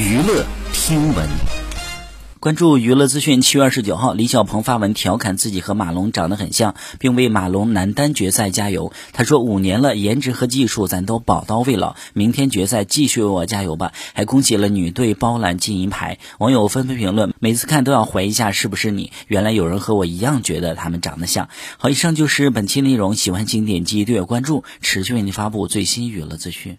娱乐听闻，关注娱乐资讯。七月二十九号，李小鹏发文调侃自己和马龙长得很像，并为马龙男单决赛加油。他说：「五年了，颜值和技术咱都宝刀未老。明天决赛继续为我加油吧！」还恭喜了女队包揽金银牌。网友纷纷评论：「每次看都要怀疑一下是不是你。」原来有人和我一样觉得他们长得像。好，以上就是本期内容，喜欢请点击订阅、关注，持续为您发布最新娱乐资讯。